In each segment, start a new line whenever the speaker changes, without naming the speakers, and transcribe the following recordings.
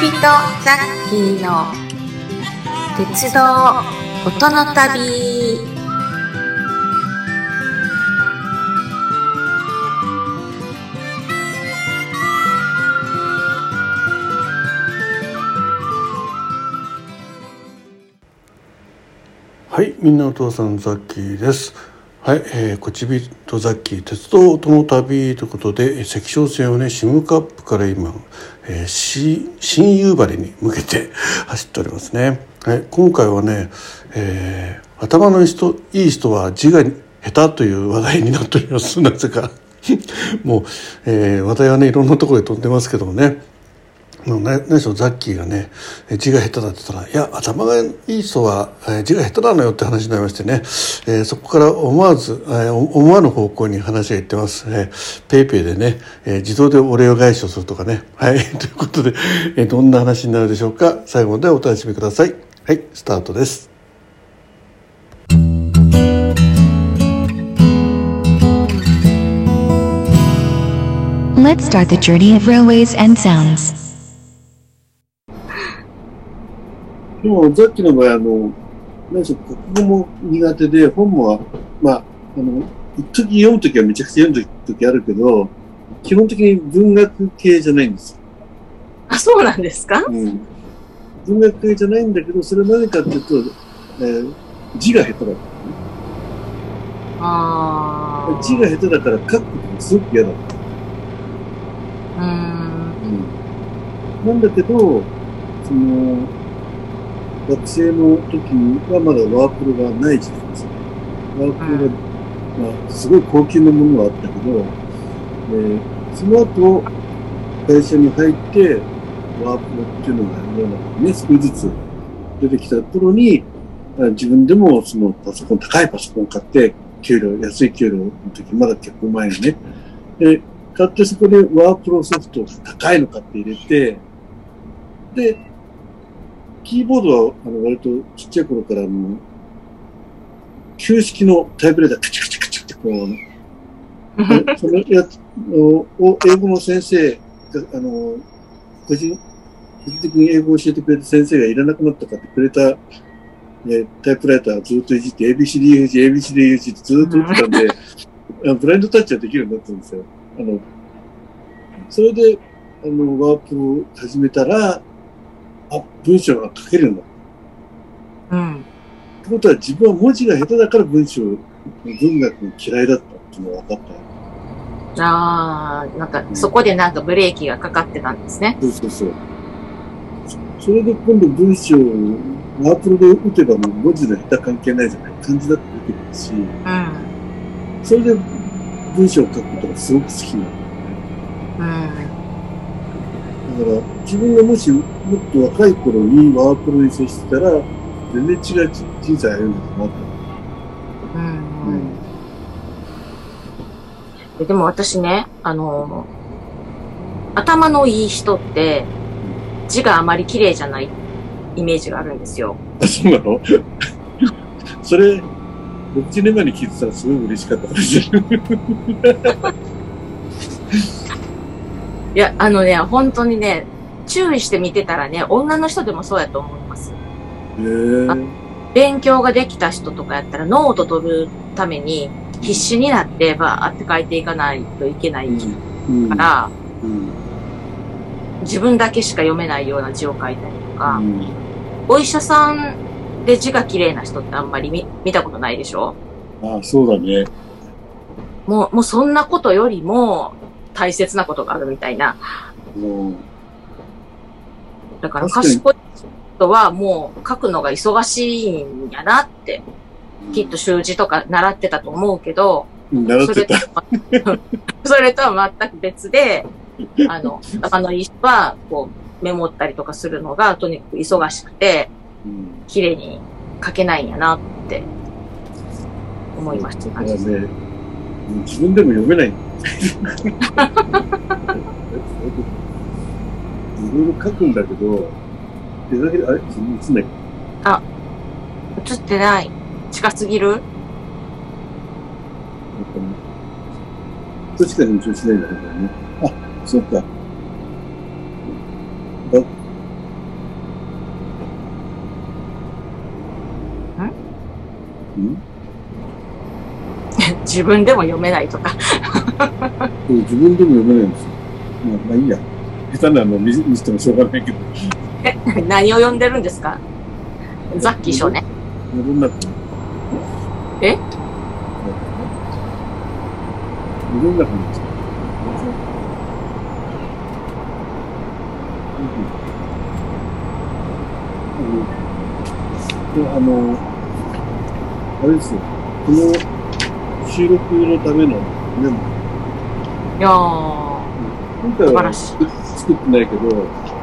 人ザッキーの鉄道音の旅
はい、みんなお父さんザッキーです。はい、えー、こちびとザッキー鉄道音の旅ということで、えー関所線をね、シムカップから今、えー、し新夕張に向けて 走っておりますね。はい、今回はね、えー頭の人いい人は字が下手という話題になっております。なぜか。もう、えー話題はね、いろんなところで飛んでますけどもね。もうね、何しろザッキーがねえ字が下手だって言ったら「いや頭がいい人はえ字が下手なのよ」って話になりましてね、えーそこから思わず、えー思わぬ方向に話がいってます。えーペイペイでね、えー自動でお礼を返しをするとかね。はい。ということで、えーどんな話になるでしょうか。最後までお楽しみください。はい、スタートです。
Let's start the journey of railways and sounds.
でも、ザッキーの場合、あの、何でしょう、国語も苦手で、本も、まあ、あの、一時読むときはめちゃくちゃ読むときあるけど、基本的に文学系じゃないんですよ。
あそうなんですか？
うん。文学系じゃないんだけど、それは何かっていうと、えー字が下手だ。
あー
字が下手だから書くことがすごく嫌だ。
うーん
なんだけど、その、学生の時にはまだワープロがない時代ですね。ワープロが、まあ、すごい高級なものはあったけど、でその後、会社に入って、ワープロっていうのが世の中にね、少しずつ出てきた頃に、あ自分でもそのパソコン、高いパソコンを買って、給料、安い給料の時、まだ結構前にね。で、買ってそこでワープロソフト高いの買って入れて、で、キーボードは、あの、割とちっちゃい頃から、あの、旧式のタイプレーター、カチャカチャカチャってこう、そのやつを、英語の先生が、あの、個人、個人的に英語を教えてくれた先生がいらなくなったかってくれた、えタイプライターをずっといじって、ABCDUG、ABCDUG ってずっと言ってたんで、あのブラインドタッチはできるようになったんですよ。あの、それで、あの、ワープを始めたら、あ、文章が書けるようになった。
うん
ってことは自分は文字が下手だから文章、文学が嫌いだったっていうのが分かった。
あーなんかそこでなんかブレーキがかかってたんですね
そうそうそう。そそれで今度文章をワープロで打てばもう文字の下手関係ないじゃない漢字だって出てくるし、
うん
それで文章を書くことがすごく好きなの。
うん
だから自分がもしもっと若い頃にワープロに接してたら全然違う人生歩んでたなと。
うんででも私ね、あの頭のいい人って字があまり綺麗じゃないイメージがあるんですよ。
あ、そうなの？それ、6年前に聞いてたらすごい嬉しかったかもしれない。
いや、あのね、本当にね、注意して見てたらね、女の人でもそうやと思います。勉強ができた人とかやったらノート取るために必死になってバーって書いていかないといけない
うん。
から、
うん。
自分だけしか読めないような字を書いたりとか、
うん。
お医者さんで字が綺麗な人ってあんまり見見たことないでしょ？
あそうだね。
もう、もうそんなことよりも大切なことがあるみたいな。
もう
だから賢い人はもう書くのが忙しいんやなって、きっと習字とか習ってたと思うけど、
うん習ってた。
と、それとは全く別で、あの、頭のいい人は、こう、メモったりとかするのが、とにかく忙しくて、
うん
綺麗に書けないんやなって、思いました。
ね、うん自分でも読めない。いろいろ書くんだけど、出かけあれ？映んない？
あ、映ってない。近すぎる？
なん。か、どっちかに調子ないんだけどね。あ、そっか。あ。ん？
自分でも読めないとか。
そう自分でも読めないんですよ。まあ、まあいいや。下手なの見見せてもしょうがないけど。
え何を読んでるんですか？ザッキー賞ね。
戻んなくて。
え？
戻んなくなっちゃう。あの、あれですよ。この収録のためのメモ。
いやー、
今回は
素晴らしい。
作ってないけど、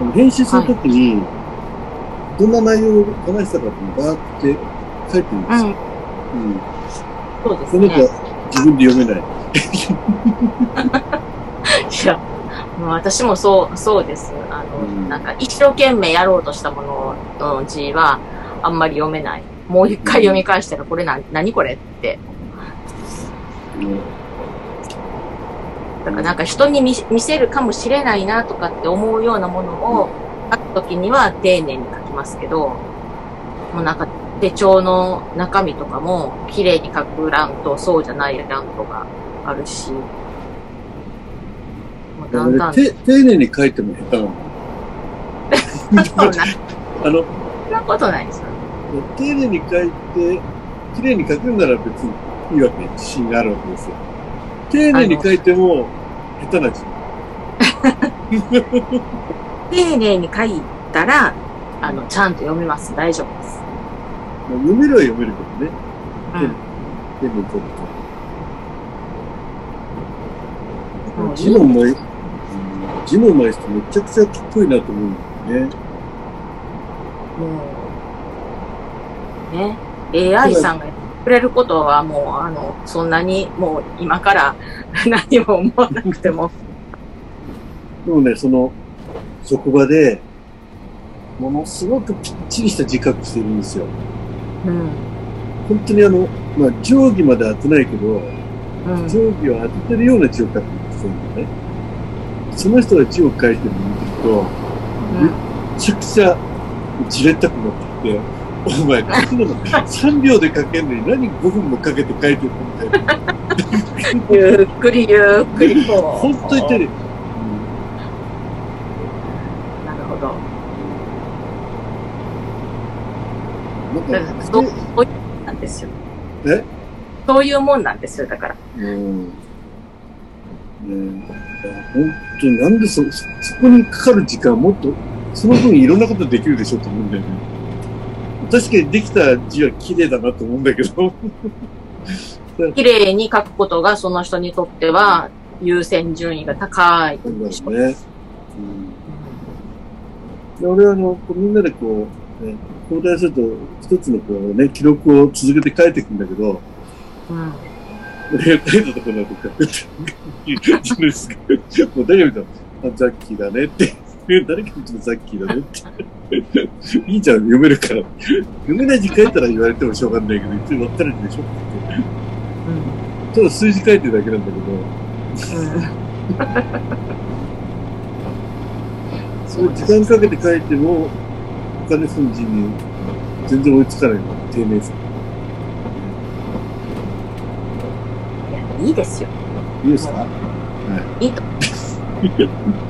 あの編集するときに、どんな内容を話したかっていうのをバーって書いてるんですよ。
うん、
うん。
そうです
その子
ね。
は自分で読めない。
いや、もう私もそう、そうです。あの、
うん
なんか一生懸命やろうとしたものの字はあんまり読めない。もう一回読み返したらこれな、何これって。
うん
だからなんか人に見見せるかもしれないなとかって思うようなものを書くときには丁寧に書きますけど、もうなんか手帳の中身とかも綺麗に書く欄とそうじゃない欄とかあるし、もうだんだん、
丁寧に書いても下手なの？
そんな、
あの、
そんなことないですよ。
丁寧に書いて、綺麗に書くんなら別にいいわけ、自信があるわけですよ。丁寧に書いても下手な字。
丁寧に書いたら、あの、ちゃんと読めます。大丈夫です。
まあ読めるは読めるけどね。
うん。
全部取る
もう
と。字のうまい、うん字のうまい人めちゃくちゃかっこいいなと思うんだよね。
もう、ね、AI さんがくれることはもう、あの、そんなにもう今から 何も思わなくても、
でもね、その、職場で、ものすごくぴっちりした字書きしてるんですよ。
うん、
本当にあの、まあ、定規まで当てないけど、
うん、
定規を当ててるような字を書くんですよね。その人が字を書いてるのを見てると、めっちゃくちゃじれったくなってきて、お前、こんなの3秒で書けんのに何5分もかけて書いてるのみたいな。
ゆっくりゆっくりこう。
本当に手で。
なるほど。
うんなんか
だからそう、そういうもんなんですよ。
え？
そういうもんなんですよ、だから。
うん。ねえ、本当になんでそ、そそこにかかる時間もっと、その分いろんなことできるでしょと思うんだよね。確かにできた字は綺麗だなと思うんだけど。
綺麗に書くことがその人にとっては優先順位が高い
なんだね。うん、で俺はあの、こうみんなでこう、ね、交代すると一つのこうね、記録を続けて書いていくんだけど、
うん。
俺が書いたところないですか。もう誰が見たら、あ、ザッキーだねって。誰か見てもザッキーだねって。いいじゃん、読めるから。読めない字書いたら言われてもしょうがないけど、一応分かるでしょ？って言って。ただ数字書いてるだけなんだけど、
そう
時間かけて書いても、お金すん字に全然追いつかないの。丁寧さ。
いや、いいですよ。
いいですか？
いいと。
ま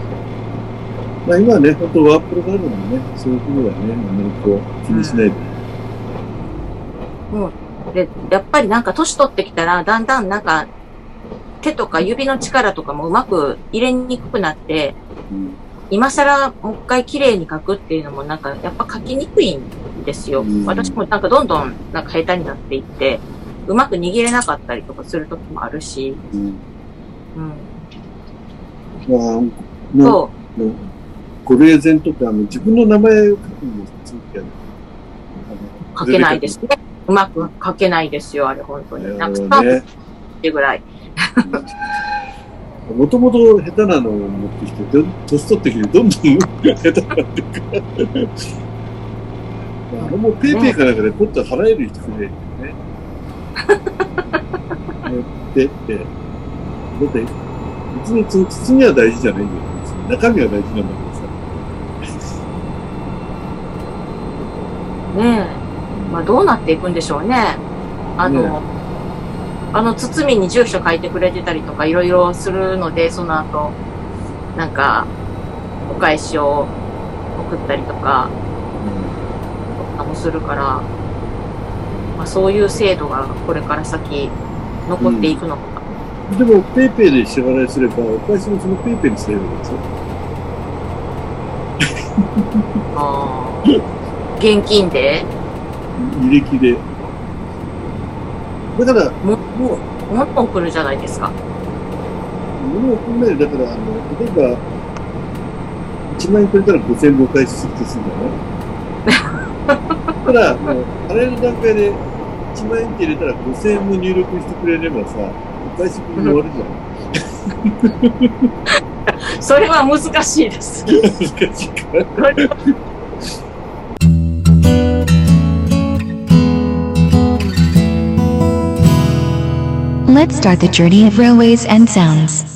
あ今はね、本当ワープロがあるのでね、そういうことはね、あんまりこう気にしないで。
もう、で、やっぱりなんか年取ってきたら、だんだんなんか、手とか指の力とかもうまく入れにくくなって、
うん。
今更もう一回綺麗に書くっていうのもなんかやっぱ書きにくいんですよ。
うん。
私もなんかどんどんなんか下手になっていって、うまく握れなかったりとかする時もあるし、
うん。
うん。
まあ、な
そ
ご霊前とか、あの、自分の名前を書くんですよ、あの
う、書けないですね。うまく書けないですよ、あれ本当に。なんかスタートっ
ね。
てぐらい。
もともと下手なのを持ってきて、ど年取ってきて、どんどん下手になっていく。あれもペイペイかなんかでポッと払える人くれるよね。持ってって。だって、別にその包みは大事じゃないんだよ。中身は大事なんだけどさ。
ねえ。まあどうなっていくんでしょうね。あの、あの包みに住所書いてくれてたりとかいろいろするので、その後、なんか、お返しを送ったりとか、もするから、まあ、そういう制度がこれから先残っていくのか。
でも、 PayPay で支払いすれば、お返しもその PayPay にすればいいんですよ。
あー 現金で？
履歴で。だから、
も、もう、もっと送るじゃないですか。
物を送んなだから、あの、例えば、1万円くれたら5000円お返しするとするんだよ。ただ、もう、あれの段階で1万円って入れたら5000円も入力してくれればさ、お返し分で終わるじゃん。
それは難しいです。
難しいか
Let's start the journey of railways and sounds.